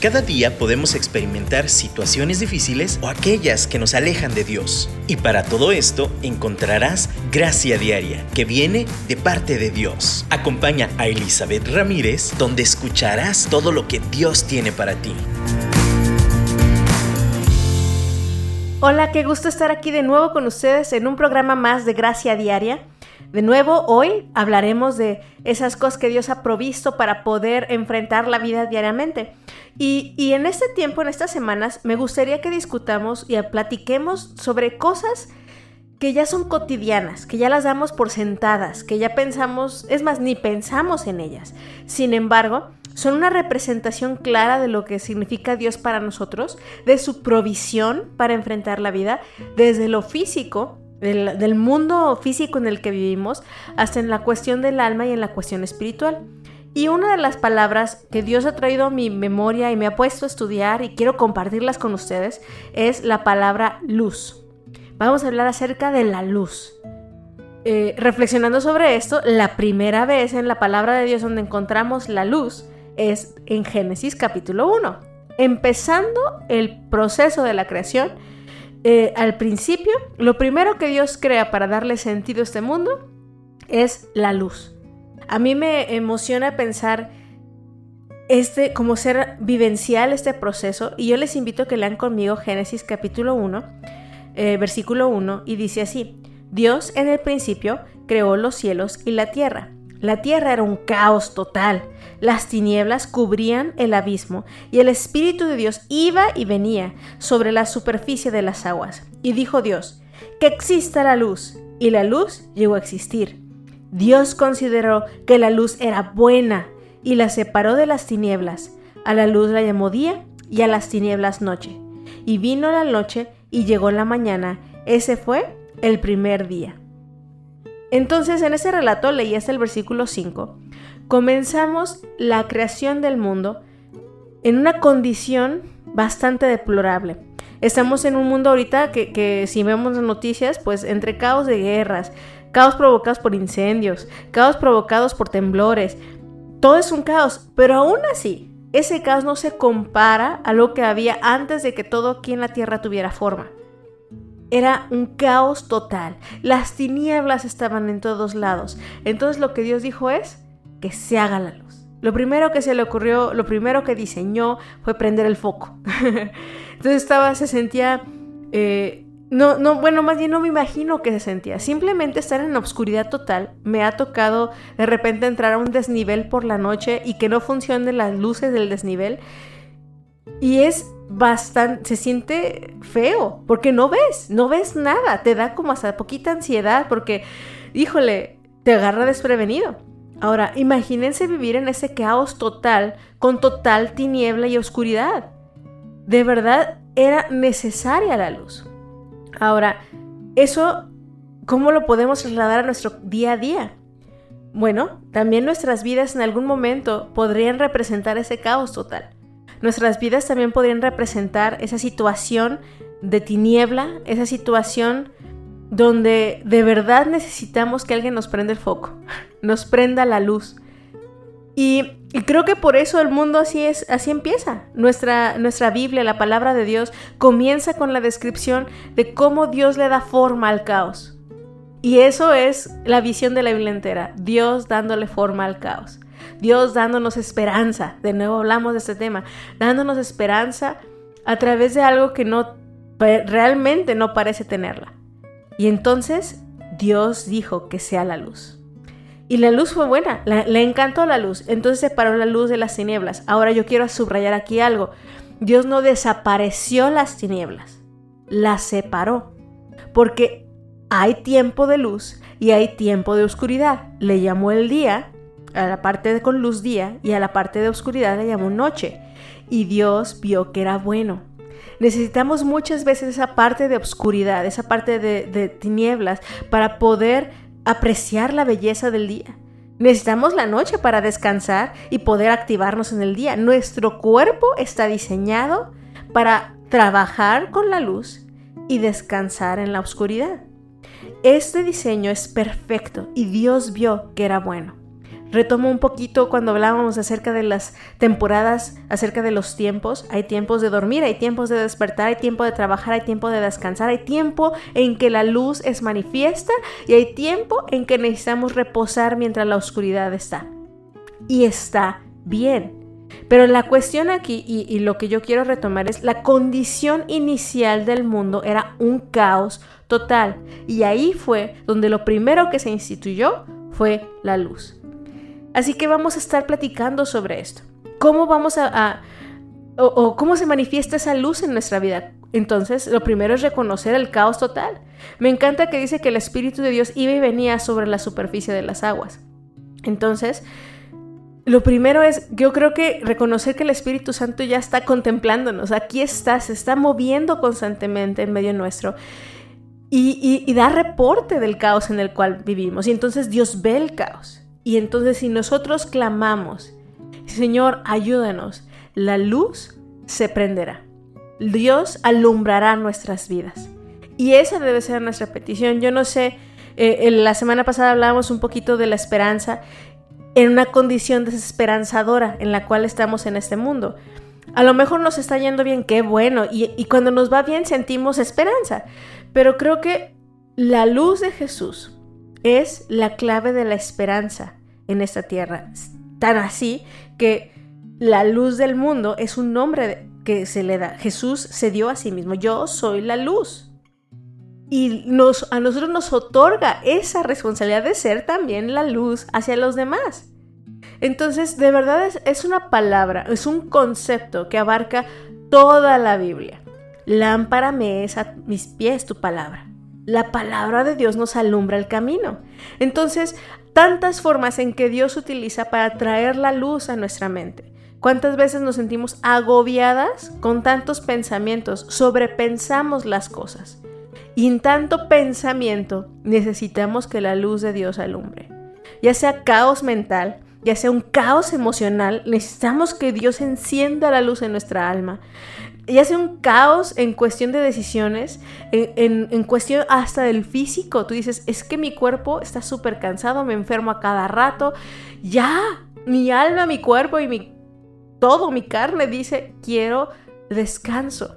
Cada día podemos experimentar situaciones difíciles o aquellas que nos alejan de Dios. Y para todo esto encontrarás gracia diaria que viene de parte de Dios. Acompaña a Elizabeth Ramírez donde escucharás todo lo que Dios tiene para ti. Hola, qué gusto estar aquí de nuevo con ustedes en un programa más de Gracia Diaria. De nuevo, hoy hablaremos de esas cosas que Dios ha provisto para poder enfrentar la vida diariamente. Y, en este tiempo, en estas semanas, me gustaría que discutamos y platiquemos sobre cosas que ya son cotidianas, que ya las damos por sentadas, que ya pensamos, es más, ni pensamos en ellas. Sin embargo, son una representación clara de lo que significa Dios para nosotros, de su provisión para enfrentar la vida, desde lo físico del, mundo físico en el que vivimos hasta en la cuestión del alma y en la cuestión espiritual. Y una de las palabras que Dios ha traído a mi memoria y me ha puesto a estudiar y quiero compartirlas con ustedes es la palabra luz. Vamos a hablar acerca de la luz. Eh, reflexionando sobre esto, la primera vez en la palabra de Dios donde encontramos la luz es en Génesis capítulo 1. Empezando el proceso de la creación, eh, al principio, lo primero que Dios crea para darle sentido a este mundo es la luz. A mí me emociona pensar este como ser vivencial este proceso y yo les invito a que lean conmigo Génesis capítulo 1, eh, versículo 1 y dice así, Dios en el principio creó los cielos y la tierra. La tierra era un caos total. Las tinieblas cubrían el abismo y el Espíritu de Dios iba y venía sobre la superficie de las aguas. Y dijo Dios, que exista la luz. Y la luz llegó a existir. Dios consideró que la luz era buena y la separó de las tinieblas. A la luz la llamó día y a las tinieblas noche. Y vino la noche y llegó la mañana. Ese fue el primer día. Entonces, en ese relato, leí hasta el versículo 5, comenzamos la creación del mundo en una condición bastante deplorable. Estamos en un mundo ahorita que, que, si vemos las noticias, pues entre caos de guerras, caos provocados por incendios, caos provocados por temblores, todo es un caos, pero aún así, ese caos no se compara a lo que había antes de que todo aquí en la Tierra tuviera forma. Era un caos total. Las tinieblas estaban en todos lados. Entonces lo que Dios dijo es que se haga la luz. Lo primero que se le ocurrió, lo primero que diseñó fue prender el foco. Entonces estaba, se sentía... Eh, no, no, bueno, más bien no me imagino que se sentía. Simplemente estar en la oscuridad total. Me ha tocado de repente entrar a un desnivel por la noche y que no funcionen las luces del desnivel. Y es bastante, se siente feo, porque no ves, no ves nada, te da como hasta poquita ansiedad, porque, híjole, te agarra desprevenido. Ahora, imagínense vivir en ese caos total, con total tiniebla y oscuridad. De verdad, era necesaria la luz. Ahora, eso, ¿cómo lo podemos trasladar a nuestro día a día? Bueno, también nuestras vidas en algún momento podrían representar ese caos total. Nuestras vidas también podrían representar esa situación de tiniebla, esa situación donde de verdad necesitamos que alguien nos prenda el foco, nos prenda la luz. Y, creo que por eso el mundo así es, así empieza. Nuestra, nuestra Biblia, la palabra de Dios, comienza con la descripción de cómo Dios le da forma al caos. Y eso es la visión de la Biblia entera, Dios dándole forma al caos. Dios dándonos esperanza, de nuevo hablamos de este tema, dándonos esperanza a través de algo que no realmente no parece tenerla. Y entonces Dios dijo que sea la luz. Y la luz fue buena, le encantó la luz, entonces separó la luz de las tinieblas. Ahora yo quiero subrayar aquí algo. Dios no desapareció las tinieblas, las separó. Porque hay tiempo de luz y hay tiempo de oscuridad. Le llamó el día a la parte de con luz día y a la parte de oscuridad le llamó noche. Y Dios vio que era bueno. Necesitamos muchas veces esa parte de oscuridad, esa parte de, de tinieblas para poder apreciar la belleza del día. Necesitamos la noche para descansar y poder activarnos en el día. Nuestro cuerpo está diseñado para trabajar con la luz y descansar en la oscuridad. Este diseño es perfecto y Dios vio que era bueno. Retomo un poquito cuando hablábamos acerca de las temporadas, acerca de los tiempos. Hay tiempos de dormir, hay tiempos de despertar, hay tiempo de trabajar, hay tiempo de descansar, hay tiempo en que la luz es manifiesta y hay tiempo en que necesitamos reposar mientras la oscuridad está. Y está bien. Pero la cuestión aquí, y, y, lo que yo quiero retomar, es la condición inicial del mundo era un caos total. Y ahí fue donde lo primero que se instituyó fue la luz. Así que vamos a estar platicando sobre esto. ¿Cómo vamos a... o, cómo se manifiesta esa luz en nuestra vida? Entonces, lo primero es reconocer el caos total. Me encanta que dice que el Espíritu de Dios iba y venía sobre la superficie de las aguas. Entonces, lo primero es, yo creo que reconocer que el Espíritu Santo ya está contemplándonos, aquí está, se está moviendo constantemente en medio nuestro y, y da reporte del caos en el cual vivimos. Y entonces Dios ve el caos. Y entonces si nosotros clamamos, Señor, ayúdanos, la luz se prenderá. Dios alumbrará nuestras vidas. Y esa debe ser nuestra petición. Yo no sé, eh, la semana pasada hablábamos un poquito de la esperanza en una condición desesperanzadora en la cual estamos en este mundo. A lo mejor nos está yendo bien, qué bueno, y, y cuando nos va bien sentimos esperanza. Pero creo que la luz de Jesús es la clave de la esperanza en esta tierra. Tan así que la luz del mundo es un nombre que se le da. Jesús se dio a sí mismo. Yo soy la luz. Y nos, a nosotros nos otorga esa responsabilidad de ser también la luz hacia los demás. Entonces, de verdad es, es una palabra, es un concepto que abarca toda la Biblia. Lámpara me es a mis pies tu palabra. La palabra de Dios nos alumbra el camino. Entonces, tantas formas en que Dios utiliza para traer la luz a nuestra mente. ¿Cuántas veces nos sentimos agobiadas con tantos pensamientos? Sobrepensamos las cosas. Y en tanto pensamiento necesitamos que la luz de Dios alumbre. Ya sea caos mental, ya sea un caos emocional, necesitamos que Dios encienda la luz en nuestra alma y hace un caos en cuestión de decisiones, en, cuestión hasta del físico. Tú dices, es que mi cuerpo está súper cansado, me enfermo a cada rato. Ya, mi alma, mi cuerpo y mi todo, mi carne dice, quiero descanso.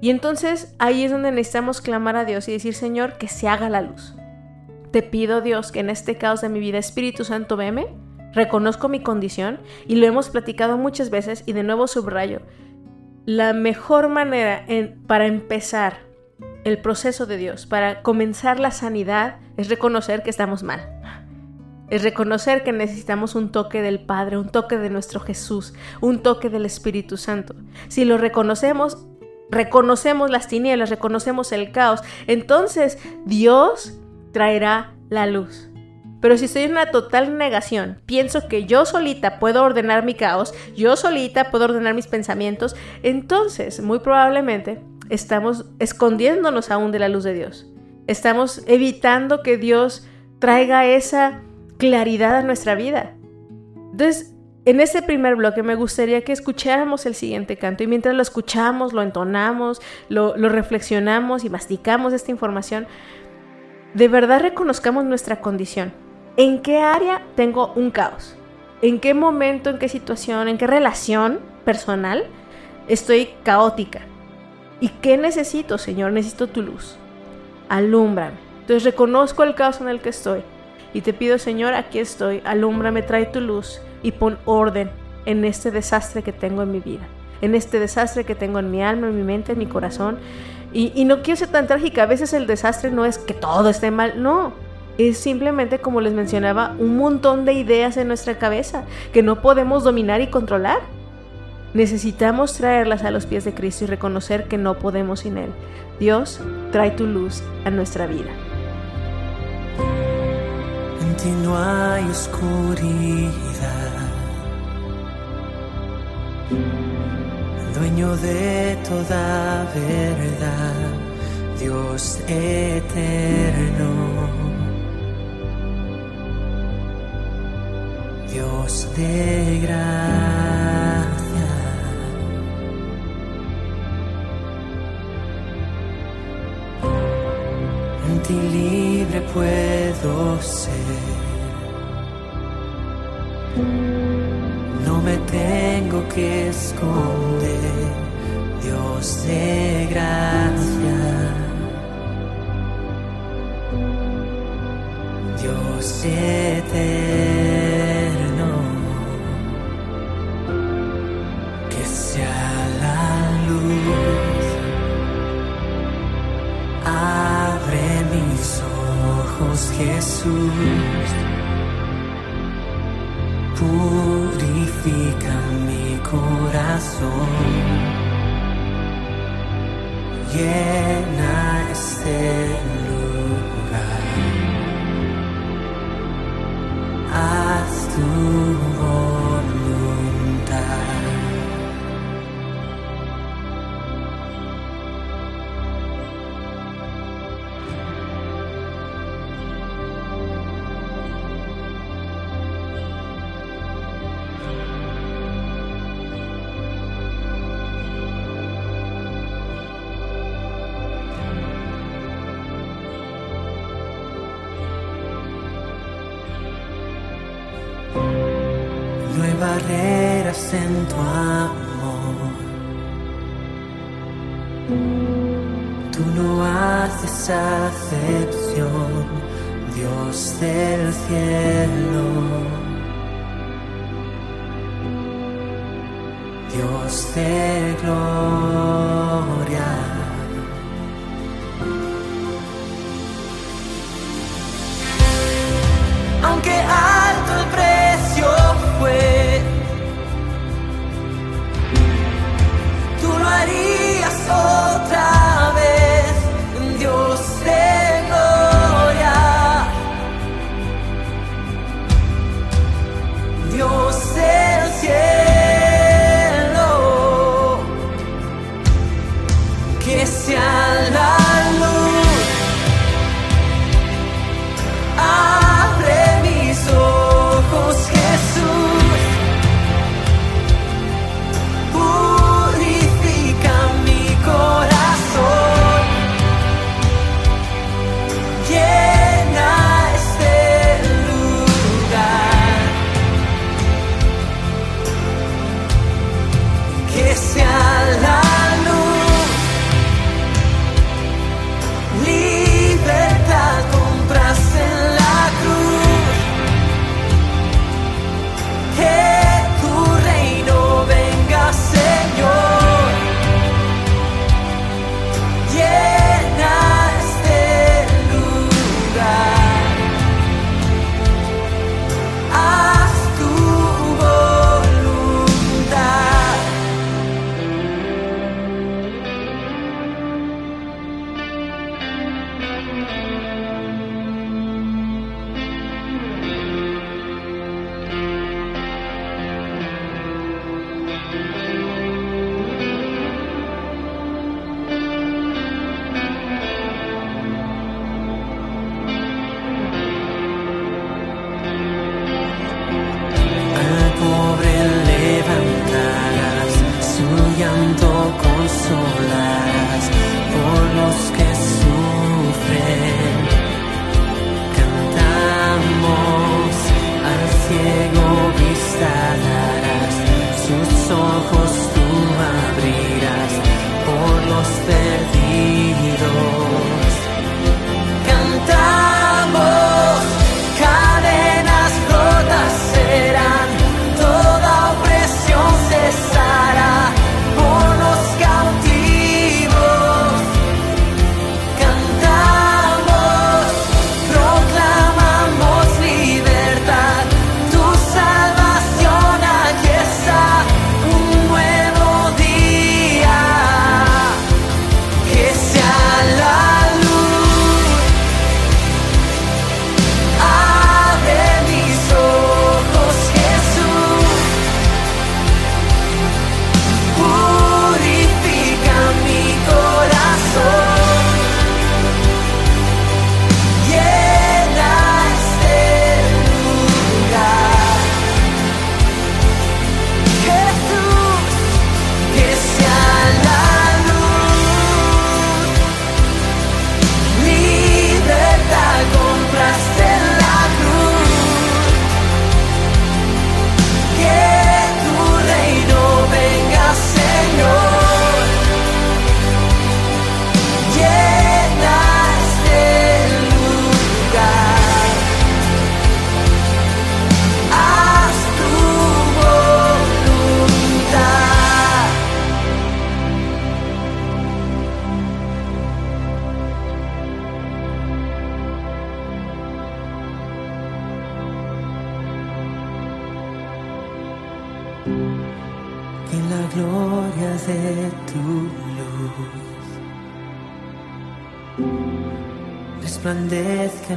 Y entonces ahí es donde necesitamos clamar a Dios y decir, Señor, que se haga la luz. Te pido, Dios, que en este caos de mi vida, Espíritu Santo, veme, reconozco mi condición y lo hemos platicado muchas veces y de nuevo subrayo la mejor manera para empezar el proceso de Dios, para comenzar la sanidad, es reconocer que estamos mal. Es reconocer que necesitamos un toque del Padre, un toque de nuestro Jesús, un toque del Espíritu Santo. Si lo reconocemos, reconocemos las tinieblas, reconocemos el caos, entonces Dios traerá la luz. Pero si estoy en una total negación, pienso que yo solita puedo ordenar mi caos, yo solita puedo ordenar mis pensamientos, entonces muy probablemente estamos escondiéndonos aún de la luz de Dios. Estamos evitando que Dios traiga esa claridad a nuestra vida. Entonces, en este primer bloque me gustaría que escucháramos el siguiente canto y mientras lo escuchamos, lo entonamos, lo, lo reflexionamos y masticamos esta información, de verdad reconozcamos nuestra condición ¿En qué área tengo un caos? ¿En qué momento, en qué situación, en qué relación personal estoy caótica? ¿Y qué necesito, Señor? Necesito tu luz. Alúmbrame. Entonces reconozco el caos en el que estoy. Y te pido, Señor, aquí estoy. Alúmbrame, trae tu luz y pon orden en este desastre que tengo en mi vida. En este desastre que tengo en mi alma, en mi mente, en mi corazón. Y, y no quiero ser tan trágica. A veces el desastre no es que todo esté mal. No es simplemente, como les mencionaba, un montón de ideas en nuestra cabeza que no podemos dominar y controlar. Necesitamos traerlas a los pies de Cristo y reconocer que no podemos sin Él. Dios, trae tu luz a nuestra vida. En ti no hay oscuridad. Dueño de toda verdad, Dios eterno Dios de gracia. En ti libre puedo ser. No me tengo que esconder, Dios de gracia. Dios eterno, Jesús. Purifica mi corazón. Llena este en tu amor. Tú no haces acepción, Dios del cielo. Dios de gloria.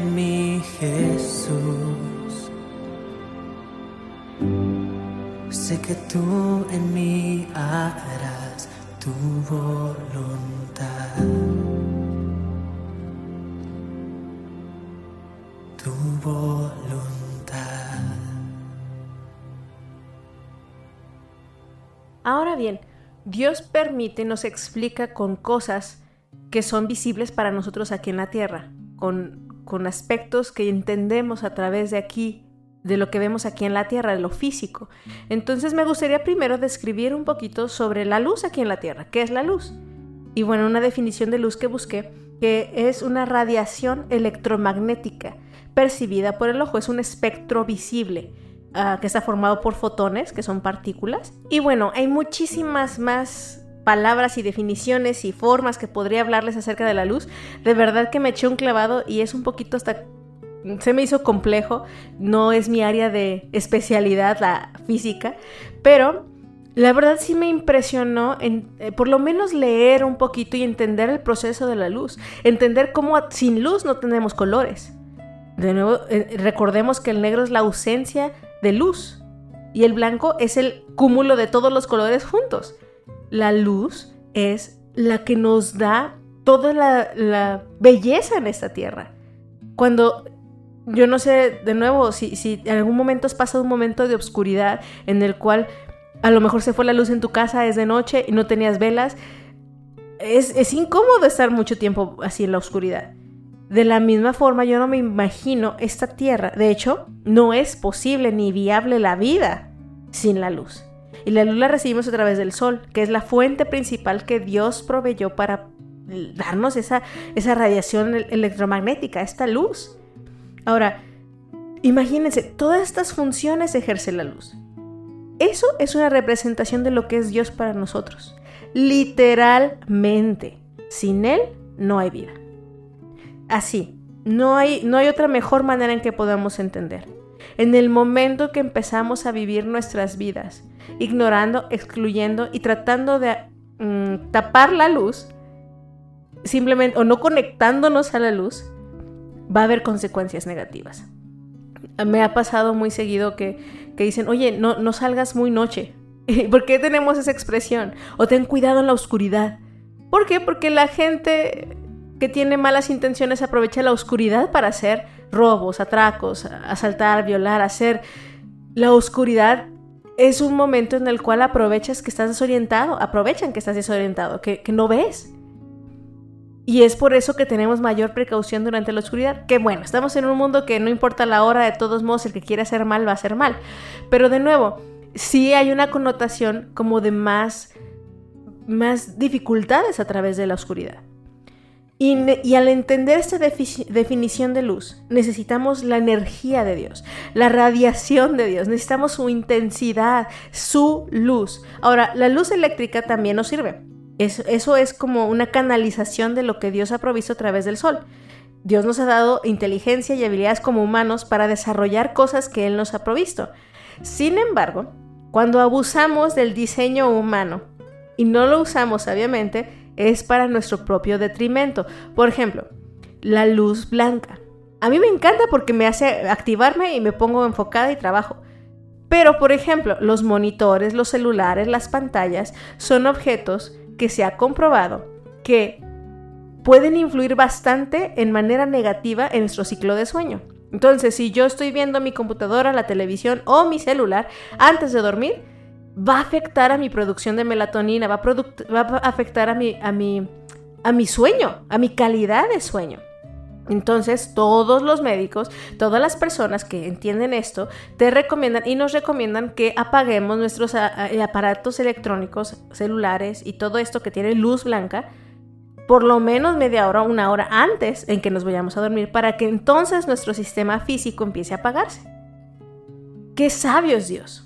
Mí Jesús. Sé que tú en mí harás tu voluntad. Tu voluntad. Ahora bien, Dios permite, nos explica con cosas que son visibles para nosotros aquí en la tierra, con, con aspectos que entendemos a través de aquí, de lo que vemos aquí en la tierra, de lo físico. Entonces me gustaría primero describir un poquito sobre la luz aquí en la tierra. ¿Qué es la luz? Y bueno, una definición de luz que busqué, que es una radiación electromagnética percibida por el ojo, es un espectro visible uh, que está formado por fotones, que son partículas. Y bueno, hay muchísimas más palabras y definiciones y formas que podría hablarles acerca de la luz. De verdad que me eché un clavado y es un poquito hasta se me hizo complejo, no es mi área de especialidad la física, pero la verdad sí me impresionó en, eh, por lo menos leer un poquito y entender el proceso de la luz, entender cómo sin luz no tenemos colores. De nuevo, eh, recordemos que el negro es la ausencia de luz y el blanco es el cúmulo de todos los colores juntos la luz es la que nos da toda la, belleza en esta tierra. Cuando yo no sé, de nuevo, si, si en algún momento has pasado un momento de oscuridad en el cual a lo mejor se fue la luz en tu casa, es de noche y no tenías velas, es, es incómodo estar mucho tiempo así en la oscuridad. De la misma forma, yo no me imagino esta tierra. De hecho, no es posible ni viable la vida sin la luz. Y la luz la recibimos a través del sol, que es la fuente principal que Dios proveyó para darnos esa, esa radiación electromagnética, esta luz. Ahora, imagínense, todas estas funciones ejerce la luz. Eso es una representación de lo que es Dios para nosotros. Literalmente, sin Él no hay vida. Así, no hay, no hay otra mejor manera en que podamos entender. En el momento que empezamos a vivir nuestras vidas ignorando, excluyendo y tratando de mm, tapar la luz, simplemente o no conectándonos a la luz, va a haber consecuencias negativas. Me ha pasado muy seguido que, que dicen, oye, no, no salgas muy noche. ¿Por qué tenemos esa expresión? O ten cuidado en la oscuridad. ¿Por qué? Porque la gente que tiene malas intenciones aprovecha la oscuridad para hacer robos, atracos, asaltar, violar, hacer... La oscuridad es un momento en el cual aprovechas que estás desorientado, aprovechan que estás desorientado, que, no ves. Y es por eso que tenemos mayor precaución durante la oscuridad. Que bueno, estamos en un mundo que no importa la hora, de todos modos, el que quiere hacer mal va a hacer mal. Pero de nuevo, sí hay una connotación como de más, más dificultades a través de la oscuridad. Y, al entender esta definición de luz, necesitamos la energía de Dios, la radiación de Dios, necesitamos su intensidad, su luz. Ahora, la luz eléctrica también nos sirve. eso es como una canalización de lo que Dios ha provisto a través del sol. Dios nos ha dado inteligencia y habilidades como humanos para desarrollar cosas que Él nos ha provisto. Sin embargo, cuando abusamos del diseño humano y no lo usamos sabiamente, es para nuestro propio detrimento. Por ejemplo, la luz blanca. A mí me encanta porque me hace activarme y me pongo enfocada y trabajo. Pero, por ejemplo, los monitores, los celulares, las pantallas son objetos que se ha comprobado que pueden influir bastante en manera negativa en nuestro ciclo de sueño. Entonces, si yo estoy viendo mi computadora, la televisión o mi celular antes de dormir, va a afectar a mi producción de melatonina, va a, afectar a mi, a, mi, a mi sueño, a mi calidad de sueño. Entonces, todos los médicos, todas las personas que entienden esto, te recomiendan y nos recomiendan que apaguemos nuestros aparatos electrónicos, celulares y todo esto que tiene luz blanca por lo menos media hora una hora antes en que nos vayamos a dormir para que entonces nuestro sistema físico empiece a apagarse. Qué sabio es Dios.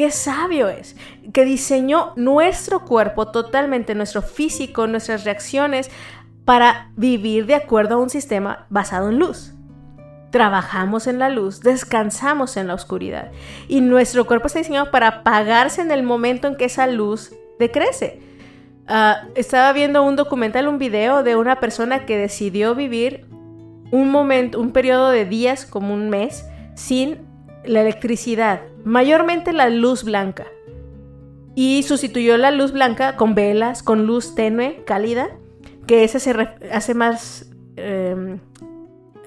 Qué sabio es, que diseñó nuestro cuerpo totalmente, nuestro físico, nuestras reacciones, para vivir de acuerdo a un sistema basado en luz. trabajamos en la luz, descansamos en la oscuridad. Y nuestro cuerpo está diseñado para apagarse en el momento en que esa luz decrece. Ah, estaba viendo un documental, un video de una persona que decidió vivir un momento, un periodo de días, como un mes, sin la electricidad, mayormente la luz blanca. Y sustituyó la luz blanca con velas, con luz tenue, cálida, que ese se hace más em,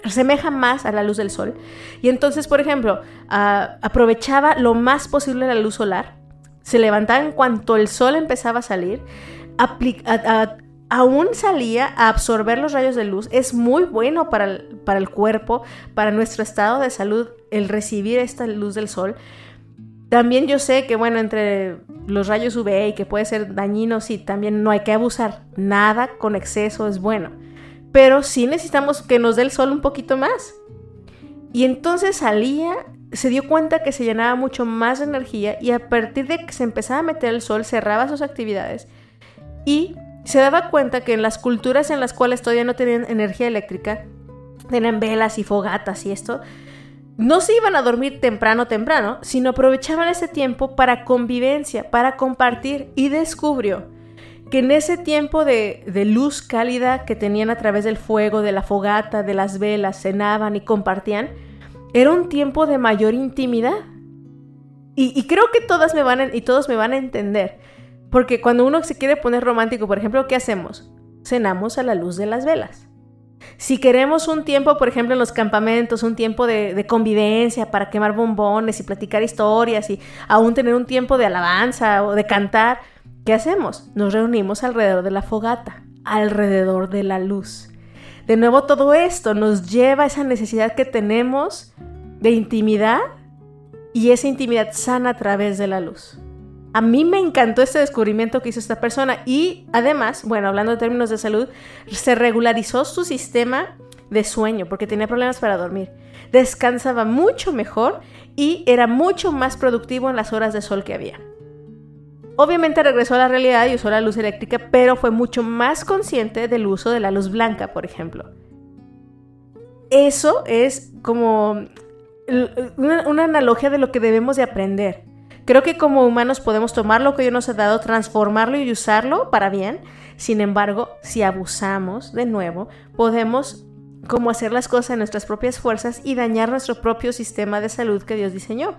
asemeja más a la luz del sol. Y entonces, por ejemplo, aprovechaba lo más posible la luz solar. Se levantaba en cuanto el sol empezaba a salir. aún salía a absorber los rayos de luz. Es muy bueno para para el cuerpo, para nuestro estado de salud, el recibir esta luz del sol. También yo sé que, bueno, entre los rayos UV y que puede ser dañino, sí, también no hay que abusar. Nada con exceso es bueno pero sí necesitamos que nos dé el sol un poquito más. Y entonces salía, se dio cuenta que se llenaba mucho más de energía y a partir de que se empezaba a meter el sol cerraba sus actividades y se daba cuenta que en las culturas en las cuales todavía no tenían energía eléctrica, tenían velas y fogatas y esto, no se iban a dormir temprano temprano, sino aprovechaban ese tiempo para convivencia, para compartir y descubrió que en ese tiempo de, luz cálida que tenían a través del fuego, de la fogata, de las velas, cenaban y compartían, era un tiempo de mayor intimidad. Y, creo que todas me van y todos me van a entender. Porque cuando uno se quiere poner romántico, por ejemplo, ¿qué hacemos? Cenamos a la luz de las velas. Si queremos un tiempo, por ejemplo, en los campamentos, un tiempo de, convivencia para quemar bombones y platicar historias y aún tener un tiempo de alabanza o de cantar, ¿Qué hacemos? Nos reunimos alrededor de la fogata, alrededor de la luz. De nuevo, todo esto nos lleva a esa necesidad que tenemos de intimidad y esa intimidad sana a través de la luz. A mí me encantó este descubrimiento que hizo esta persona y además, bueno, hablando de términos de salud, se regularizó su sistema de sueño porque tenía problemas para dormir. Descansaba mucho mejor y era mucho más productivo en las horas de sol que había. Obviamente regresó a la realidad y usó la luz eléctrica, pero fue mucho más consciente del uso de la luz blanca, por ejemplo. Eso es como una, analogía de lo que debemos de aprender. Creo que como humanos podemos tomar lo que Dios nos ha dado, transformarlo y usarlo para bien. Sin embargo, si abusamos de nuevo, podemos como hacer las cosas en nuestras propias fuerzas y dañar nuestro propio sistema de salud que Dios diseñó.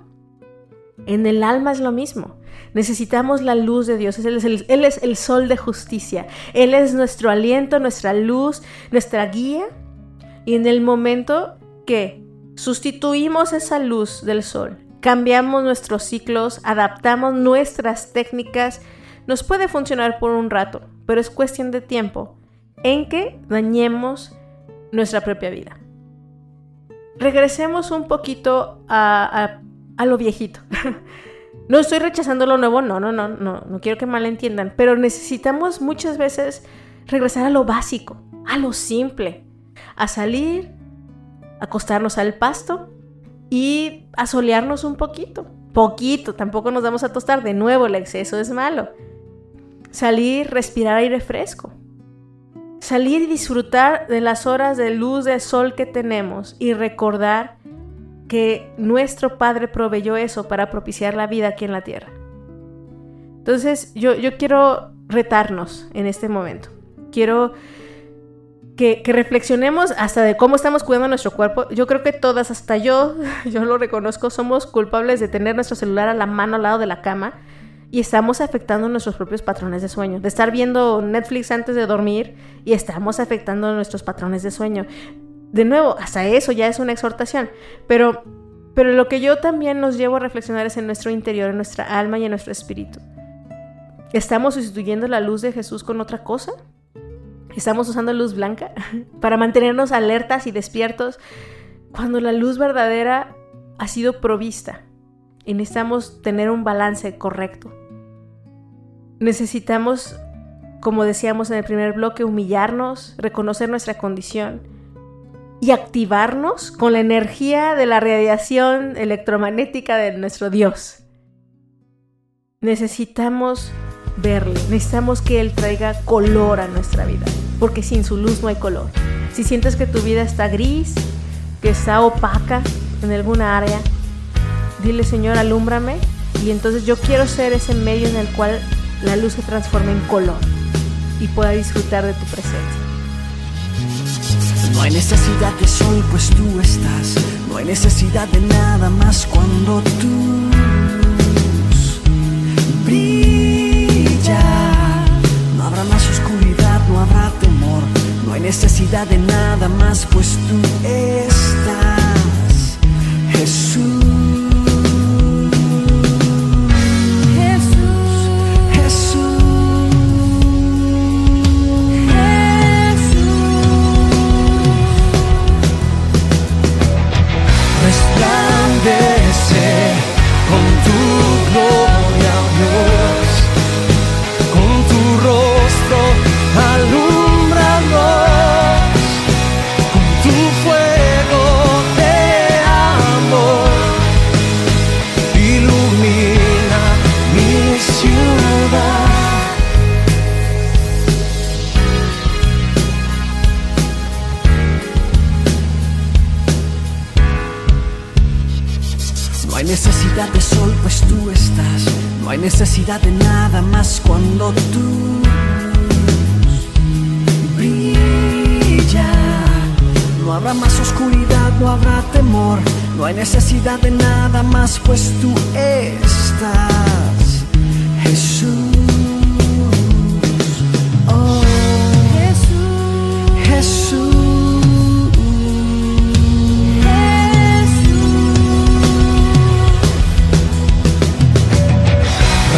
En el alma es lo mismo. Necesitamos la luz de Dios. Él es, el, sol de justicia. Él es nuestro aliento, nuestra luz, nuestra guía. Y en el momento que sustituimos esa luz del sol, cambiamos nuestros ciclos, adaptamos nuestras técnicas, nos puede funcionar por un rato, pero es cuestión de tiempo en que dañemos nuestra propia vida. Regresemos un poquito a a lo viejito. no estoy rechazando lo nuevo, no, no, no, no, no quiero que malentiendan, pero necesitamos muchas veces regresar a lo básico, a lo simple, a salir, acostarnos al pasto y a solearnos un poquito. Poquito, tampoco nos vamos a tostar de nuevo, el exceso es malo. Salir, respirar aire fresco. Salir y disfrutar de las horas de luz del sol que tenemos y recordar que nuestro Padre proveyó eso para propiciar la vida aquí en la tierra. Entonces yo, yo quiero retarnos en este momento. Quiero que, reflexionemos hasta de cómo estamos cuidando nuestro cuerpo. Yo creo que todas, hasta yo, yo lo reconozco, somos culpables de tener nuestro celular a la mano al lado de la cama y estamos afectando nuestros propios patrones de sueño. De estar viendo Netflix antes de dormir y estamos afectando nuestros patrones de sueño de nuevo, hasta eso ya es una exhortación, pero, pero lo que yo también nos llevo a reflexionar es en nuestro interior, en nuestra alma y en nuestro espíritu. ¿Estamos sustituyendo la luz de Jesús con otra cosa? ¿Estamos usando luz blanca para mantenernos alertas y despiertos cuando la luz verdadera ha sido provista y necesitamos tener un balance correcto? Necesitamos, como decíamos en el primer bloque, humillarnos, reconocer nuestra condición y activarnos con la energía de la radiación electromagnética de nuestro Dios. Necesitamos verle, necesitamos que Él traiga color a nuestra vida, porque sin su luz no hay color. Si sientes que tu vida está gris, que está opaca en alguna área, dile Señor, alúmbrame y entonces yo quiero ser ese medio en el cual la luz se transforme en color y pueda disfrutar de tu presencia. No hay necesidad de sol, pues tú estás. No hay necesidad de nada más cuando tú brilla. Habrá temor. No hay necesidad de nada más, pues tú estás. Jesús. Necesidad de nada más cuando tú brilla. No habrá más oscuridad, no habrá temor, no hay necesidad de nada más, pues tú estás, Jesús.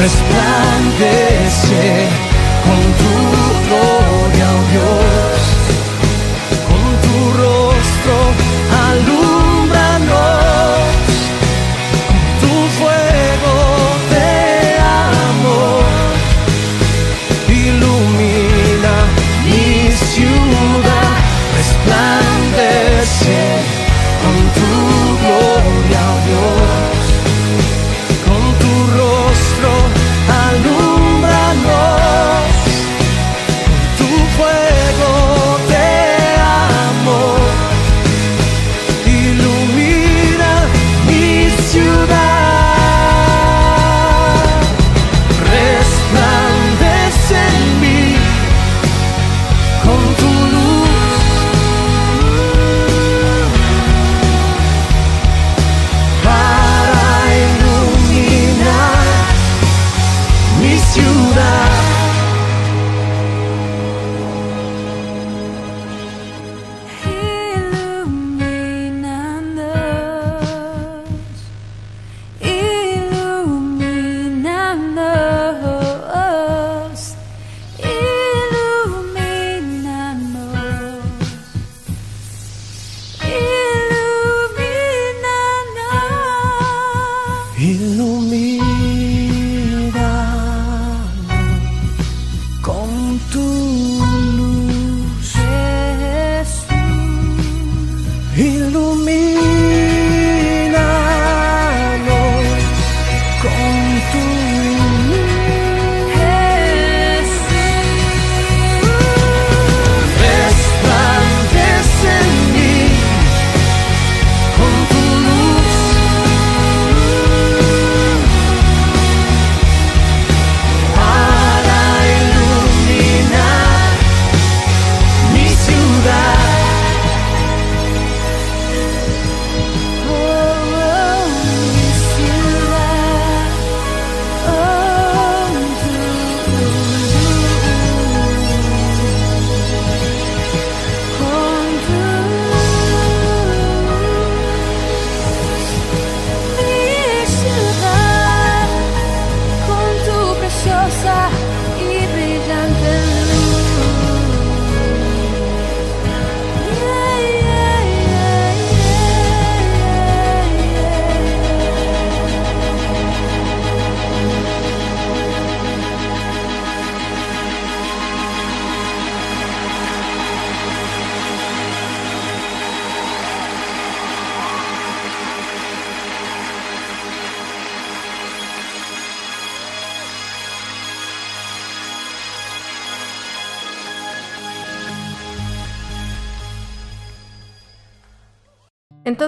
Resplandece tonight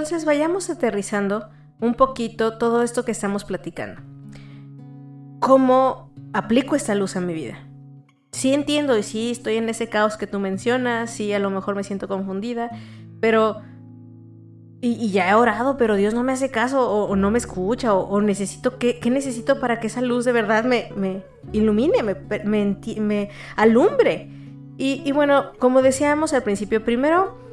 Entonces vayamos aterrizando un poquito todo esto que estamos platicando. ¿Cómo aplico esta luz a mi vida? Sí entiendo y sí estoy en ese caos que tú mencionas, sí a lo mejor me siento confundida, pero... Y, ya he orado, pero Dios no me hace caso o, no me escucha o, necesito... ¿qué, necesito para que esa luz de verdad me, me ilumine, me, me, alumbre? Y, y bueno, como decíamos al principio, primero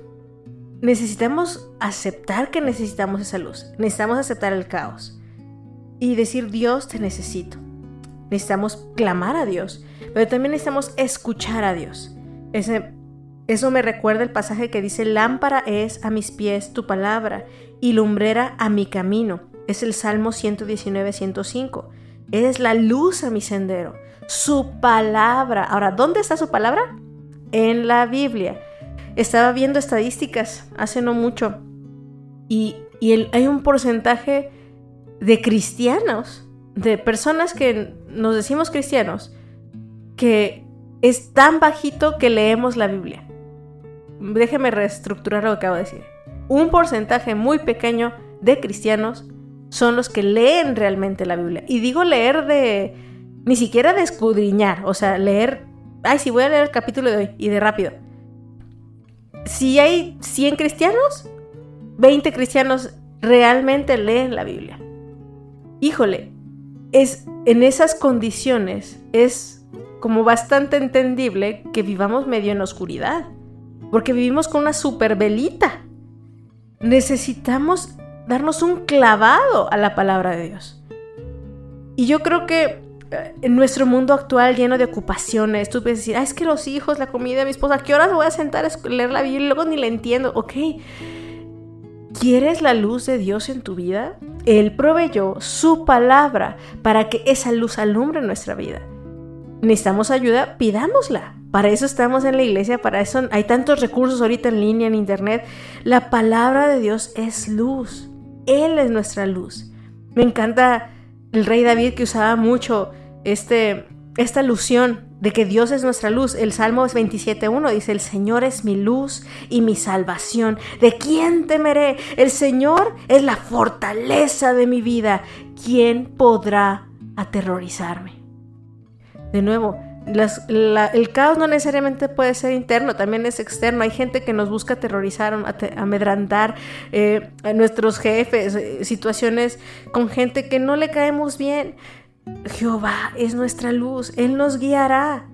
necesitamos aceptar que necesitamos esa luz. Necesitamos aceptar el caos. Y decir, Dios, te necesito. Necesitamos clamar a Dios pero también necesitamos escuchar a Dios. Eso me recuerda el pasaje que dice, lámpara es a mis pies tu palabra y lumbrera a mi camino. Es el Salmo 119, 105. Es la luz a mi sendero. Su palabra. Ahora, ¿dónde está su palabra? En la Biblia. Estaba viendo estadísticas hace no mucho y, hay un porcentaje de cristianos, de personas que nos decimos cristianos, que es tan bajito que leemos la Biblia. Déjeme reestructurar lo que acabo de decir. Un porcentaje muy pequeño de cristianos son los que leen realmente la Biblia. Y digo leer de... ni siquiera de escudriñar, o sea, leer... Ay, sí, voy a leer el capítulo de hoy y de rápido. Si hay 100 cristianos, 20 cristianos realmente leen la Biblia. Híjole, es en esas condiciones es como bastante entendible que vivamos medio en oscuridad, porque vivimos con una super velita. Necesitamos darnos un clavado a la palabra de Dios. Y yo creo que en nuestro mundo actual lleno de ocupaciones, tú puedes decir, ah, es que los hijos, la comida, mi esposa, ¿a qué horas voy a sentar a leer la Biblia? Y luego ni la entiendo. Ok, ¿quieres la luz de Dios en tu vida? Él proveyó su palabra para que esa luz alumbre nuestra vida necesitamos ayuda, pidámosla. Para eso estamos en la iglesia, para eso hay tantos recursos ahorita en línea, en internet. La palabra de Dios es luz. Él es nuestra luz. Me encanta el rey David que usaba mucho este, esta alusión de que Dios es nuestra luz. El Salmo 27.1 dice, el Señor es mi luz y mi salvación. ¿De quién temeré? El Señor es la fortaleza de mi vida. ¿Quién podrá aterrorizarme? De nuevo, el caos no necesariamente puede ser interno, también es externo. Hay gente que nos busca aterrorizar, amedrantar eh, a nuestros jefes, eh, situaciones con gente que no le caemos bien. Jehová es nuestra luz, Él nos guiará.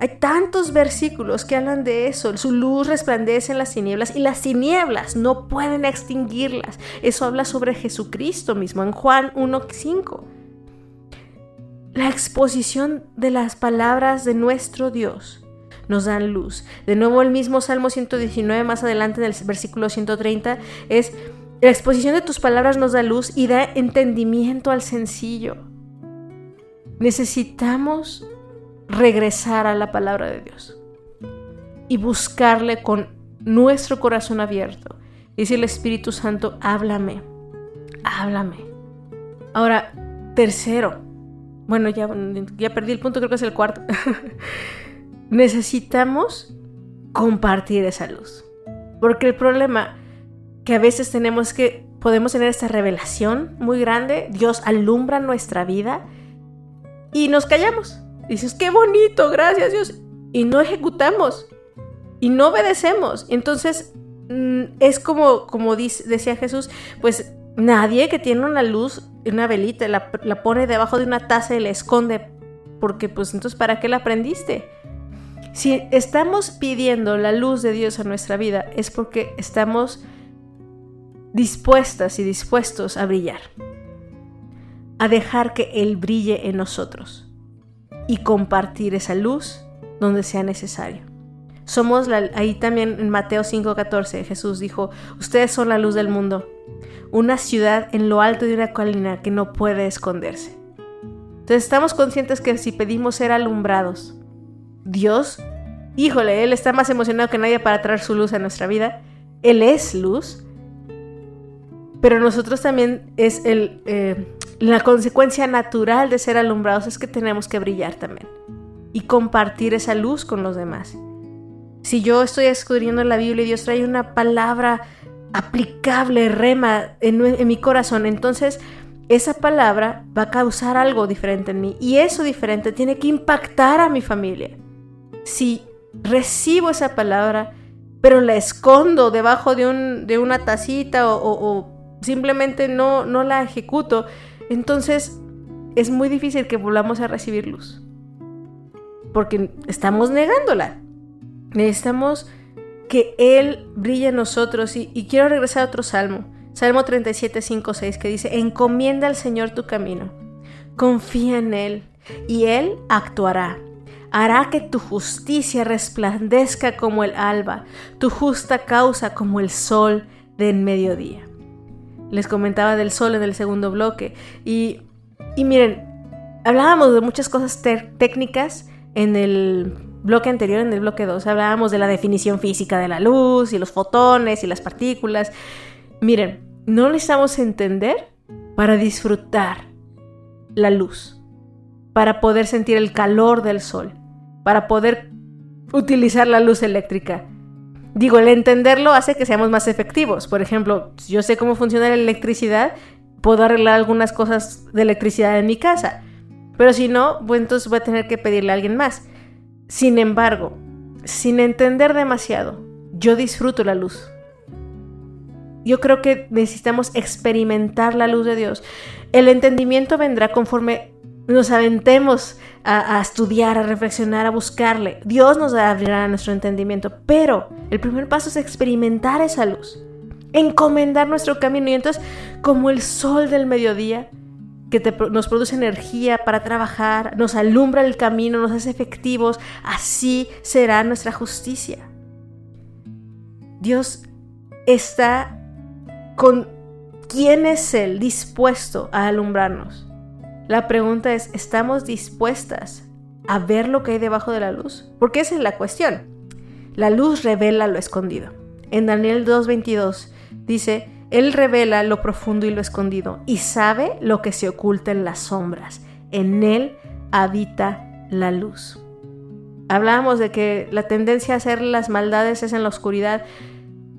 Hay tantos versículos que hablan de eso. Su luz resplandece en las tinieblas y las tinieblas no pueden extinguirlas. Eso habla sobre Jesucristo mismo en Juan 1.5 la exposición de las palabras de nuestro Dios nos dan luz. De nuevo el mismo Salmo 119 más adelante en el versículo 130 es, la exposición de tus palabras nos da luz y da entendimiento al sencillo. Necesitamos regresar a la palabra de Dios y buscarle con nuestro corazón abierto. Y decirle Espíritu Santo, háblame, háblame. Ahora, tercero, bueno, ya, ya perdí el punto, creo que es el cuarto. Necesitamos compartir esa luz. Porque el problema que a veces tenemos que podemos tener esta revelación muy grande, Dios alumbra nuestra vida y nos callamos. Dices, qué bonito, gracias Dios. Y no ejecutamos y no obedecemos. Entonces mm, es como, como decía Jesús, pues nadie que tiene una luz una velita, la, pone debajo de una taza y la esconde, porque pues entonces ¿para qué la aprendiste? Si estamos pidiendo la luz de Dios en nuestra vida es porque estamos dispuestas y dispuestos a brillar, a dejar que Él brille en nosotros y compartir esa luz donde sea necesario. Somos la, ahí también en Mateo 5:14 Jesús dijo, ustedes son la luz del mundo una ciudad en lo alto de una colina que no puede esconderse. Entonces estamos conscientes que si pedimos ser alumbrados, Dios, híjole, Él está más emocionado que nadie para traer su luz a nuestra vida. Él es luz, pero nosotros también es el, eh, la consecuencia natural de ser alumbrados es que tenemos que brillar también y compartir esa luz con los demás. Si yo estoy escudriendo la Biblia y Dios trae una palabra aplicable, rema en, mi corazón, entonces esa palabra va a causar algo diferente en mí y eso diferente tiene que impactar a mi familia. Si recibo esa palabra, pero la escondo debajo de, un, de una tacita o, simplemente no, no la ejecuto, entonces es muy difícil que volvamos a recibir luz. Porque estamos negándola. Necesitamos que Él brille en nosotros. Y, quiero regresar a otro salmo. Salmo 37, 5, 6, que dice, encomienda al Señor tu camino, confía en Él, y Él actuará. Hará que tu justicia resplandezca como el alba, tu justa causa como el sol del mediodía. Les comentaba del sol en el segundo bloque. Y, y miren, hablábamos de muchas cosas técnicas en el bloque anterior, en el bloque 2. Hablábamos de la definición física de la luz y los fotones y las partículas. Miren, no necesitamos entender para disfrutar la luz, para poder sentir el calor del sol, para poder utilizar la luz eléctrica. Digo, el entenderlo hace que seamos más efectivos. Por ejemplo, yo sé cómo funciona la electricidad, puedo arreglar algunas cosas de electricidad en mi casa. Pero si no, pues entonces voy a tener que pedirle a alguien más. Sin embargo, sin entender demasiado, yo disfruto la luz yo creo que necesitamos experimentar la luz de Dios. El entendimiento vendrá conforme nos aventemos a, estudiar, a reflexionar, a buscarle. Dios nos abrirá nuestro entendimiento, pero el primer paso es experimentar esa luz, encomendar nuestro camino y entonces como el sol del mediodía que nos produce energía para trabajar, nos alumbra el camino, nos hace efectivos, así será nuestra justicia. Dios está con quién es Él dispuesto a alumbrarnos. La pregunta es, ¿estamos dispuestas a ver lo que hay debajo de la luz? Porque esa es la cuestión. La luz revela lo escondido. En Daniel 2.22 dice, Él revela lo profundo y lo escondido y sabe lo que se oculta en las sombras. En Él habita la luz. Hablábamos de que la tendencia a hacer las maldades es en la oscuridad,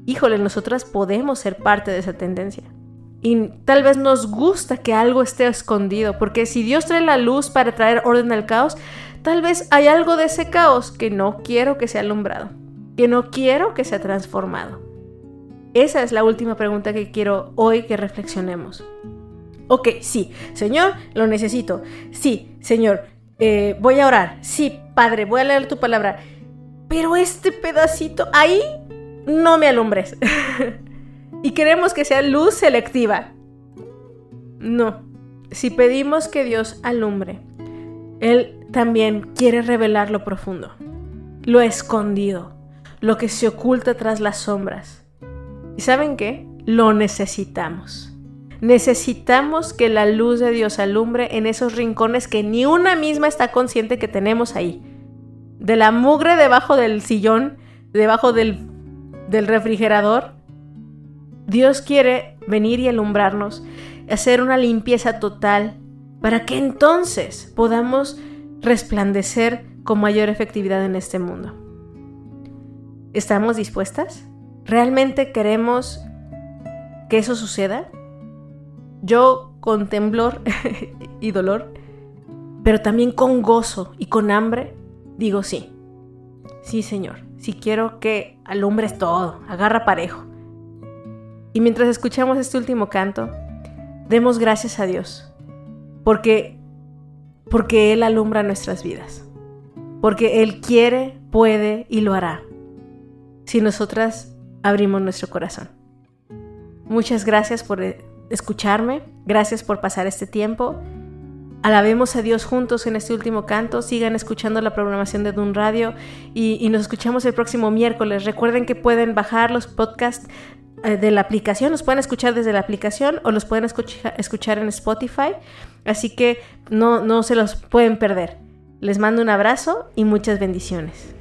híjole, nosotras podemos ser parte de esa tendencia. Y tal vez nos gusta que algo esté escondido, porque si Dios trae la luz para traer orden al caos, tal vez hay algo de ese caos que no quiero que sea alumbrado, que no quiero que sea transformado. Esa es la última pregunta que quiero hoy que reflexionemos. Ok, sí, Señor, lo necesito. Sí, Señor, eh, voy a orar. Sí, Padre, voy a leer tu palabra. Pero este pedacito, ahí no me alumbres. y queremos que sea luz selectiva. No. Si pedimos que Dios alumbre, Él también quiere revelar lo profundo, lo escondido, lo que se oculta tras las sombras. ¿Y saben qué? Lo necesitamos. Necesitamos que la luz de Dios alumbre en esos rincones que ni una misma está consciente que tenemos ahí. De la mugre debajo del sillón, debajo del del refrigerador, Dios quiere venir y alumbrarnos, hacer una limpieza total, para que entonces podamos resplandecer con mayor efectividad en este mundo. ¿Estamos dispuestas? ¿Realmente queremos que eso suceda? Yo con temblor y dolor, pero también con gozo y con hambre, digo sí. Sí, Señor si quiero que alumbres todo, agarra parejo. Y mientras escuchamos este último canto, demos gracias a Dios, porque, porque Él alumbra nuestras vidas, porque Él quiere, puede y lo hará, si nosotras abrimos nuestro corazón. Muchas gracias por escucharme, gracias por pasar este tiempo. Alabemos a Dios juntos en este último canto. Sigan escuchando la programación de Dun Radio y, nos escuchamos el próximo miércoles. Recuerden que pueden bajar los podcasts eh, de la aplicación, los pueden escuchar desde la aplicación o los pueden escuchar en Spotify. Así que no, no se los pueden perder. Les mando un abrazo y muchas bendiciones.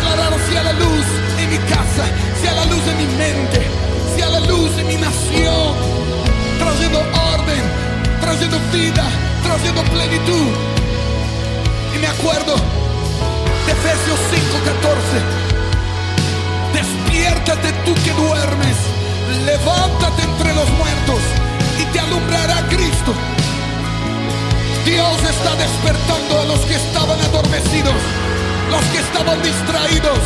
declararon sea la luz en mi casa, sea la luz en mi mente, sea la luz en mi nación, trayendo orden, trayendo vida, trayendo plenitud. Y me acuerdo de Efesios 5:14, despiértate tú que duermes, levántate entre los muertos y te alumbrará Cristo. Dios está despertando a los que estaban adormecidos los que estaban distraídos.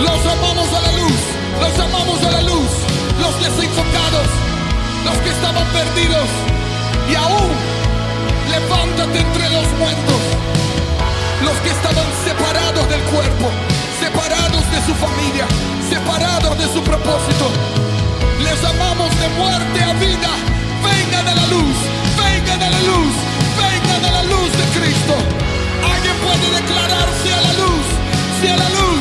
Los llamamos a la luz, los llamamos a la luz, los desenfocados, los que estaban perdidos. Y aún, levántate entre los muertos, los que estaban separados del cuerpo, separados de su familia, separados de su propósito. Les llamamos de muerte a vida, vengan a la luz, vengan a la luz. y declarar sea la luz, sea la luz.